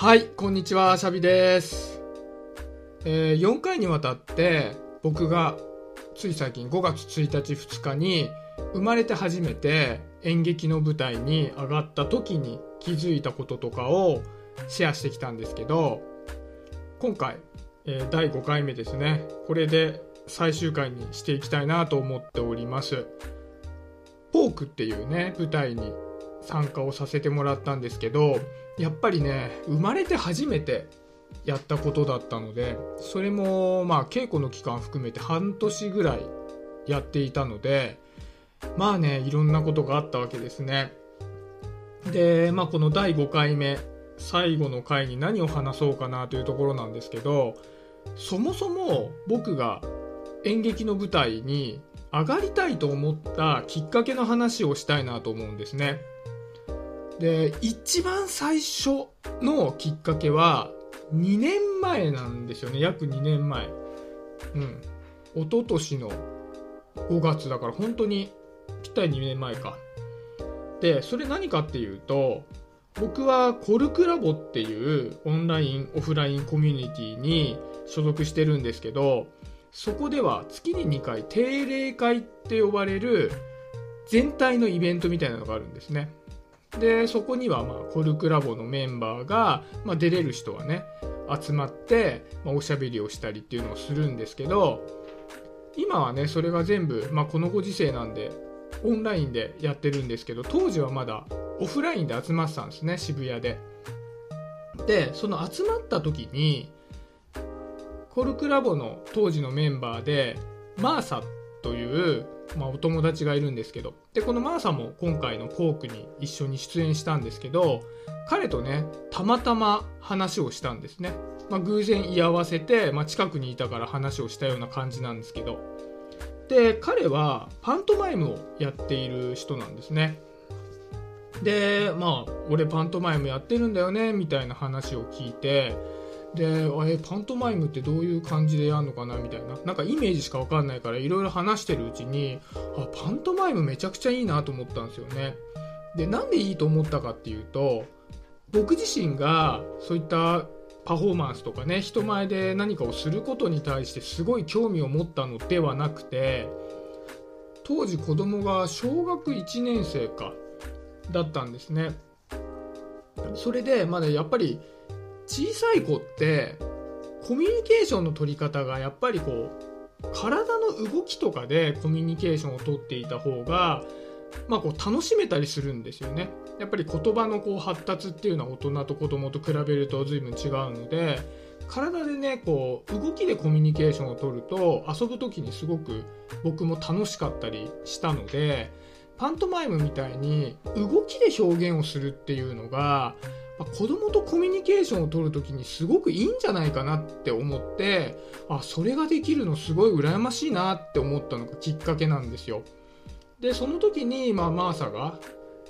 はい、こんにちは、シャビです。えー4回にわたって僕がつい最近5月1日2日に生まれて初めて演劇の舞台に上がった時に気づいたこととかをシェアしてきたんですけど今回、えー第5回目ですねこれで最終回にしていきたいなと思っておりますポークっていうね舞台に参加をさせてもらったんですけどやっぱりね生まれて初めてやったことだったのでそれもまあ稽古の期間含めて半年ぐらいやっていたのでまあねいろんなことがあったわけですね。でまあこの第5回目最後の回に何を話そうかなというところなんですけどそもそも僕が演劇の舞台に上がりたいと思ったきっかけの話をしたいなと思うんですね。で一番最初のきっかけは2年前なんですよね。約2年前。うん。一昨年の5月だから本当にぴったり2年前か。でそれ何かっていうと僕はコルクラボっていうオンラインオフラインコミュニティに所属してるんですけどそこでは月に2回定例会って呼ばれる全体のイベントみたいなのがあるんですね。でそこにはまあコルクラボのメンバーが、まあ、出れる人はね集まって、まあ、おしゃべりをしたりっていうのをするんですけど今はねそれが全部、まあ、このご時世なんでオンラインでやってるんですけど当時はまだオフラインで集まってたんですね渋谷で。でその集まった時にコルクラボの当時のメンバーでマーサっという、まあ、お友達がいるんですけどでこのマーサも今回のポークに一緒に出演したんですけど彼とねたまたま話をしたんですね、まあ、偶然居合わせて、まあ、近くにいたから話をしたような感じなんですけど。で彼はパントマイムをやっている人なんですね。でまあ俺パントマイムやってるんだよねみたいな話を聞いてでえパントマイムってどういう感じでやるのかなみたいな。なんかイメージしか分かんないからいろいろ話してるうちにあパントマイムめちゃくちゃいいなと思ったんですよね。でなんでいいと思ったかっていうと僕自身がそういったパフォーマンスとかね人前で何かをすることに対してすごい興味を持ったのではなくて当時子供が小学1年生かだったんですね。それでまだやっぱり小さい子ってコミュニケーションの取り方がやっぱりこう体の動きとかでコミュニケーションをとっていた方が、まあ、こう楽しめたりするんですよね。やっぱり言葉のこう発達っていうのは大人と子供と比べると随分違うので体でねこう動きでコミュニケーションを取ると遊ぶ時にすごく僕も楽しかったりしたのでパントマイムみたいに動きで表現をするっていうのがまあ子供とコミュニケーションを取るときにすごくいいんじゃないかなって思ってあそれができるのすごい羨ましいなって思ったのがきっかけなんですよ。でその時に、まあ、マーサが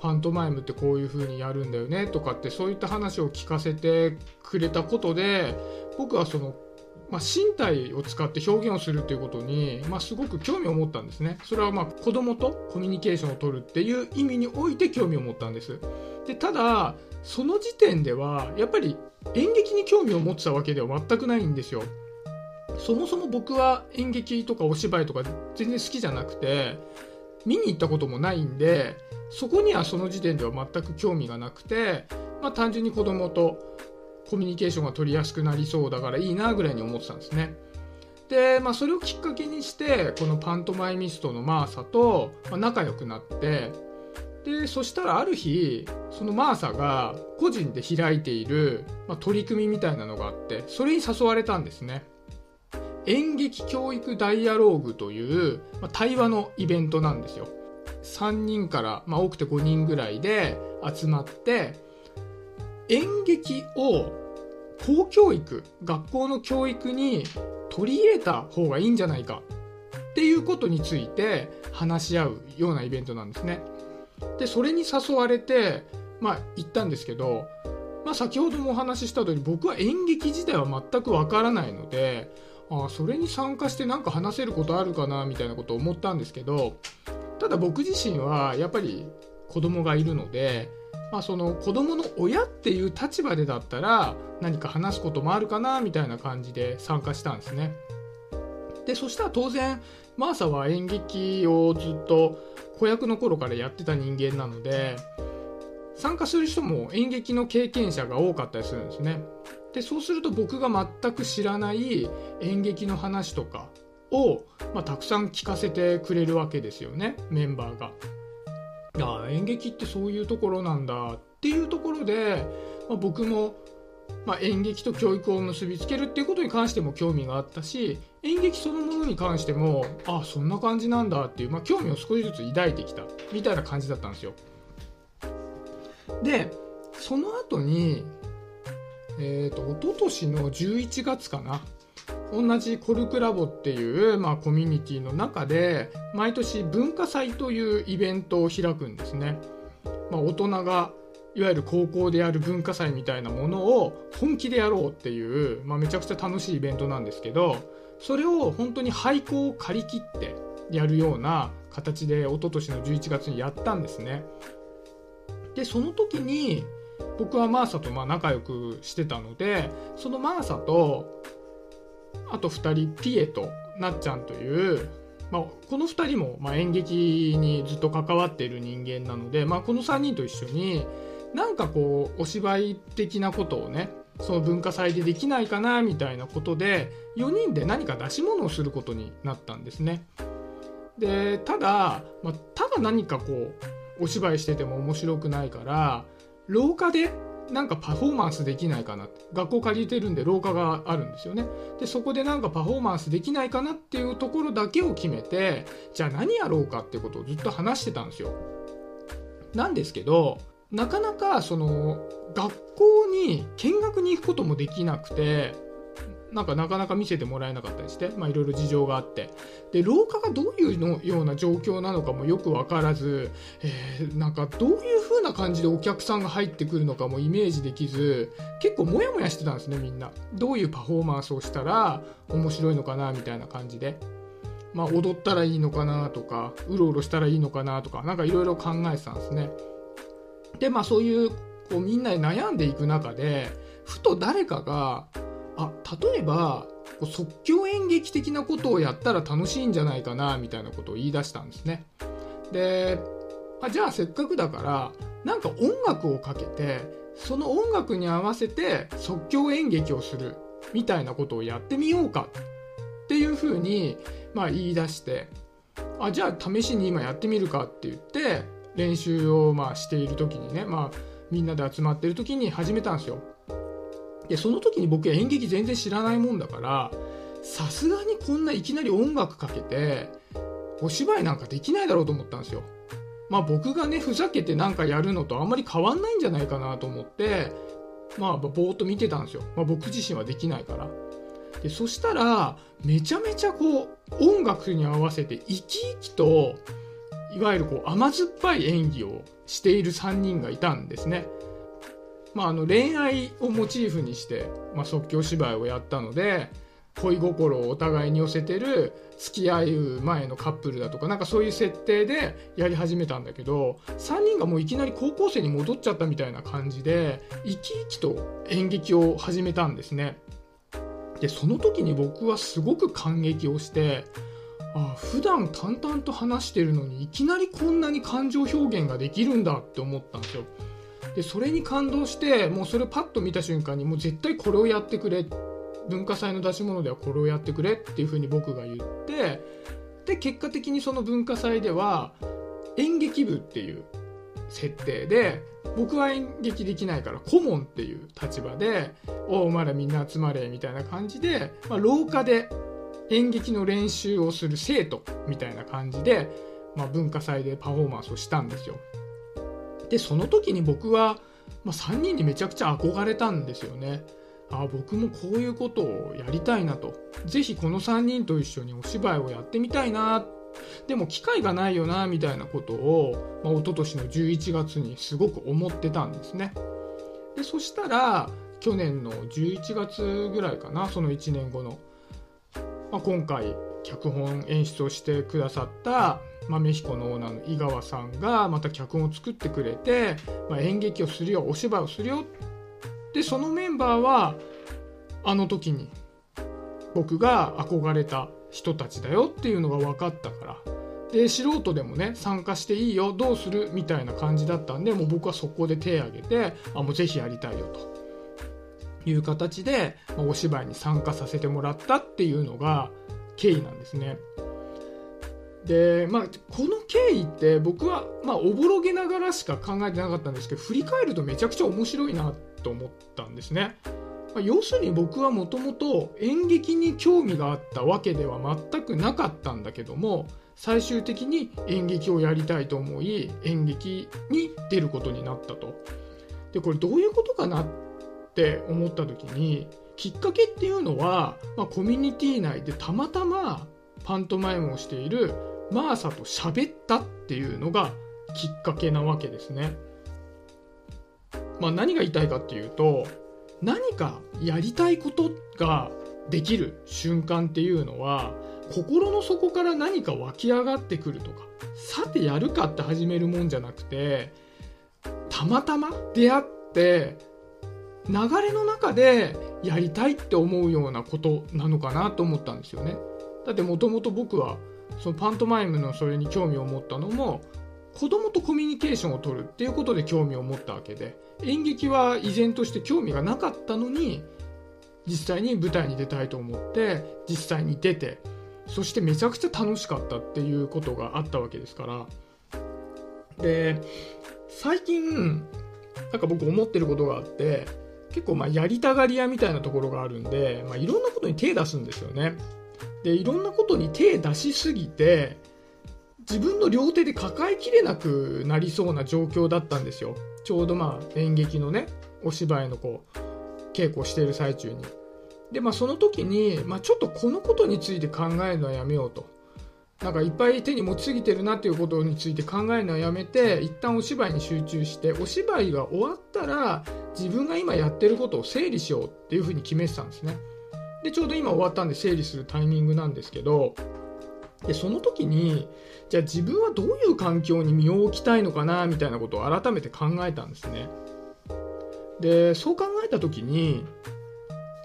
パントマイムってこういう風にやるんだよねとかってそういった話を聞かせてくれたことで僕はその、まあ、身体を使って表現をするっていうことに、まあ、すごく興味を持ったんですね。それはまあ子供とコミュニケーションを取るっていう意味において興味を持ったんです。でただその時点ではやっぱり演劇に興味を持ってたわけでは全くないんですよ。そもそも僕は演劇とかお芝居とか全然好きじゃなくて見に行ったこともないんでそこにはその時点では全く興味がなくて、まあ、単純に子供とコミュニケーションが取りやすくなりそうだからいいなぐらいに思ってたんですね。で、まあ、それをきっかけにしてこのパントマイミストのマーサと仲良くなってでそしたらある日そのマーサが個人で開いている、まあ、取り組みみたいなのがあってそれに誘われたんですね。演劇教育ダイアローグという、まあ、対話のイベントなんですよ。3人から、まあ、多くて5人ぐらいで集まって演劇を公教育学校の教育に取り入れた方がいいんじゃないかっていうことについて話し合うようなイベントなんですね。でそれに誘われて、まあ、行ったんですけど、まあ、先ほどもお話しした通り僕は演劇自体は全くわからないのであそれに参加して何か話せることあるかなみたいなことを思ったんですけどただ僕自身はやっぱり子供がいるのでまあ、その子供の親っていう立場でだったら何か話すこともあるかなみたいな感じで参加したんですね。でそしたら当然マーサは演劇をずっと子役の頃からやってた人間なので参加する人も演劇の経験者が多かったりするんですねでそうすると僕が全く知らない演劇の話とかを、まあ、たくさん聞かせてくれるわけですよねメンバーが。あ演劇ってそういうところなんだっていうところで、まあ、僕も、まあ、演劇と教育を結びつけるっていうことに関しても興味があったし演劇そのものに関してもあそんな感じなんだっていう、まあ、興味を少しずつ抱いてきたみたいな感じだったんですよ。でその後にえっ、ー、と一昨年の11月かな同じコルクラボっていう、まあ、コミュニティの中で毎年文化祭というイベントを開くんですね、まあ、大人がいわゆる高校でやる文化祭みたいなものを本気でやろうっていう、まあ、めちゃくちゃ楽しいイベントなんですけどそれを本当に廃校を借り切ってやるような形で一昨年の11月にやったんですね。でその時に僕はマーサとまあ仲良くしてたのでそのマーサとあと2人ピエとなっちゃんという、まあ、この2人もま演劇にずっと関わっている人間なので、まあ、この3人と一緒になんかこうお芝居的なことをねその文化祭でできないかなみたいなことで4人で何か出し物をすることになったんですね。でただ、まあ、ただ何かこうお芝居してても面白くないから廊下でなんかパフォーマンスできないかなって学校借りてるんで廊下があるんですよねでそこでなんかパフォーマンスできないかなっていうところだけを決めてじゃあ何やろうかってことをずっと話してたんですよなんですけどなかなかその学校に見学に行くこともできなくてなんかなかなか見せてもらえなかったりして、まあ、いろいろ事情があって。で廊下がどういうのような状況なのかもよく分からず、えー、なんかどういう風な感じでお客さんが入ってくるのかもイメージできず結構モヤモヤしてたんですねみんな。どういうパフォーマンスをしたら面白いのかなみたいな感じで。まあ、踊ったらいいのかなとかうろうろしたらいいのかなとか何かいろいろ考えてたんですね。でまあそういうこうみんなで悩んでいく中でふと誰かがあ例えば即興演劇的なことをやったら楽しいんじゃないかなみたいなことを言い出したんですね。であじゃあせっかくだからなんか音楽をかけてその音楽に合わせて即興演劇をするみたいなことをやってみようかっていうふうに、まあ、言い出してあじゃあ試しに今やってみるかって言って練習をまあしている時にね、まあ、みんなで集まってる時に始めたんですよ。でその時に僕演劇全然知らないもんだからさすがにこんないきなり音楽かけてお芝居なんかできないだろうと思ったんですよ。まあ僕がねふざけてなんかやるのとあんまり変わんないんじゃないかなと思ってまあぼーっと見てたんですよ、まあ、僕自身はできないから。でそしたらめちゃめちゃこう音楽に合わせて生き生きといわゆるこう甘酸っぱい演技をしている3人がいたんですね。まあ、あの恋愛をモチーフにして、まあ、即興芝居をやったので恋心をお互いに寄せてる付き合う前のカップルだとかなんかそういう設定でやり始めたんだけど3人がもういきなり高校生に戻っちゃったみたいな感じで生き生きと演劇を始めたんですね。でその時に僕はすごく感激をしてあ普段淡々と話してるのにいきなりこんなに感情表現ができるんだって思ったんですよ。でそれに感動してもうそれをパッと見た瞬間にもう絶対これをやってくれ文化祭の出し物ではこれをやってくれっていうふうに僕が言ってで結果的にその文化祭では演劇部っていう設定で僕は演劇できないから顧問っていう立場で「おおまだみんな集まれ」みたいな感じで、まあ、廊下で演劇の練習をする生徒みたいな感じで、まあ、文化祭でパフォーマンスをしたんですよ。でその時に僕は、まあ、3人にめちゃくちゃ憧れたんですよね。あ僕もこういうことをやりたいなと。ぜひこの3人と一緒にお芝居をやってみたいな。でも機会がないよな、みたいなことを、まあ、一昨年の11月にすごく思ってたんですね。で、そしたら、去年の11月ぐらいかな、その1年後の。まあ、今回、脚本演出をしてくださった豆彦のオーナーの井川さんがまた脚本を作ってくれて、まあ、演劇をするよお芝居をするよでそのメンバーはあの時に僕が憧れた人たちだよっていうのが分かったから。で素人でもね参加していいよどうするみたいな感じだったんでもう僕はそこで手を挙げてあもうぜひやりたいよと。いう形で、ま、お芝居に参加させてもらったっていうのが経緯なんですね。でまあこの経緯って僕はまあおぼろげながらしか考えてなかったんですけど振り返るとめちゃくちゃ面白いなと思ったんですね。まあ、要するに僕はもともと演劇に興味があったわけでは全くなかったんだけども最終的に演劇をやりたいと思い演劇に出ることになったと。でこれどういうことかなっって思った時にきっかけっていうのは、まあ、コミュニティ内でたまたまパントマイムをしているマーサと喋ったっていうのがきっかけなわけですね。まあ、何が言いたいかっていうと何かやりたいことができる瞬間っていうのは心の底から何か湧き上がってくるとかさてやるかって始めるもんじゃなくてたまたま出会って流れの中でやりたいって思うようなことなのかなと思ったんですよね。だってもともと僕はそのパントマイムのそれに興味を持ったのも子供とコミュニケーションを取るっていうことで興味を持ったわけで演劇は依然として興味がなかったのに実際に舞台に出たいと思って実際に出てそしてめちゃくちゃ楽しかったっていうことがあったわけですからで最近なんか僕思ってることがあって結構まあやりたがり屋みたいなところがあるんで、まあ、いろんなことに手出すんですよね。でいろんなことに手出しすぎて自分の両手で抱えきれなくなりそうな状況だったんですよ。ちょうどまあ演劇のねお芝居のこう稽古をしている最中に。でまあその時に、まあ、ちょっとこのことについて考えるのはやめようと。なんかいっぱい手に持ちすぎてるなっていうことについて考えるのはやめて一旦お芝居に集中してお芝居が終わったら自分が今やってることを整理しようっていうふうに決めてたんですね。でちょうど今終わったんで整理するタイミングなんですけどでその時にじゃあ自分はどういう環境に身を置きたいのかなみたいなことを改めて考えたんですね。でそう考えた時に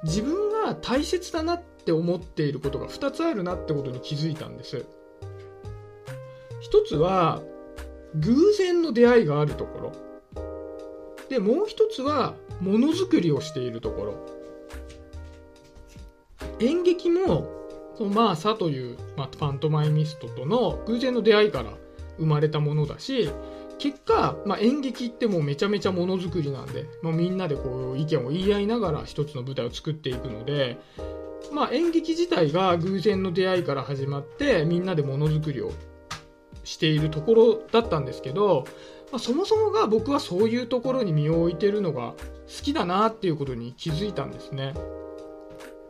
自分が大切だなって思っていることが2つあるなってことに気づいたんです一つは偶然の出会いがあるところ。でもう一つはものづくりをしているところ。演劇もそのマーサという、まあ、パントマイミストとの偶然の出会いから生まれたものだし結果、まあ、演劇ってもうめちゃめちゃものづくりなんで、まあ、みんなでこう意見を言い合いながら一つの舞台を作っていくので、まあ、演劇自体が偶然の出会いから始まってみんなでものづくりをしているところだったんですけど、まあ、そもそもが僕はそういうところに身を置いてるのが好きだなっていうことに気づいたんですね。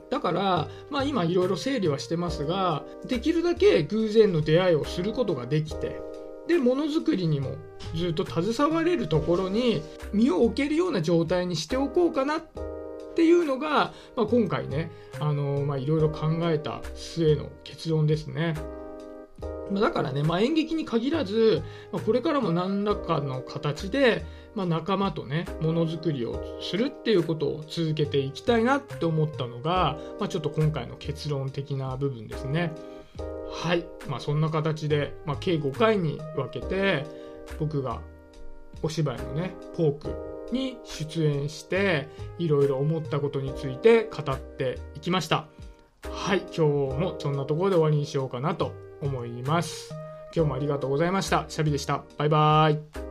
だから、まあ、今いろいろ整理はしてますができるだけ偶然の出会いをすることができてでものづくりにもずっと携われるところに身を置けるような状態にしておこうかなっていうのが、まあ、今回ねあの、まあ、いろいろ考えた末の結論ですね。だからね、まあ、演劇に限らず、ま、これからも何らかの形で、まあ、仲間とねものづくりをするっていうことを続けていきたいなって思ったのが、まあ、ちょっと今回の結論的な部分ですね。はい、まあ、そんな形で、ま、計5回に分けて僕がお芝居のねポークに出演していろいろ思ったことについて語っていきました。はい。今日もそんなところで終わりにしようかなと思います。今日もありがとうございました。シャビでした。バイバーイ。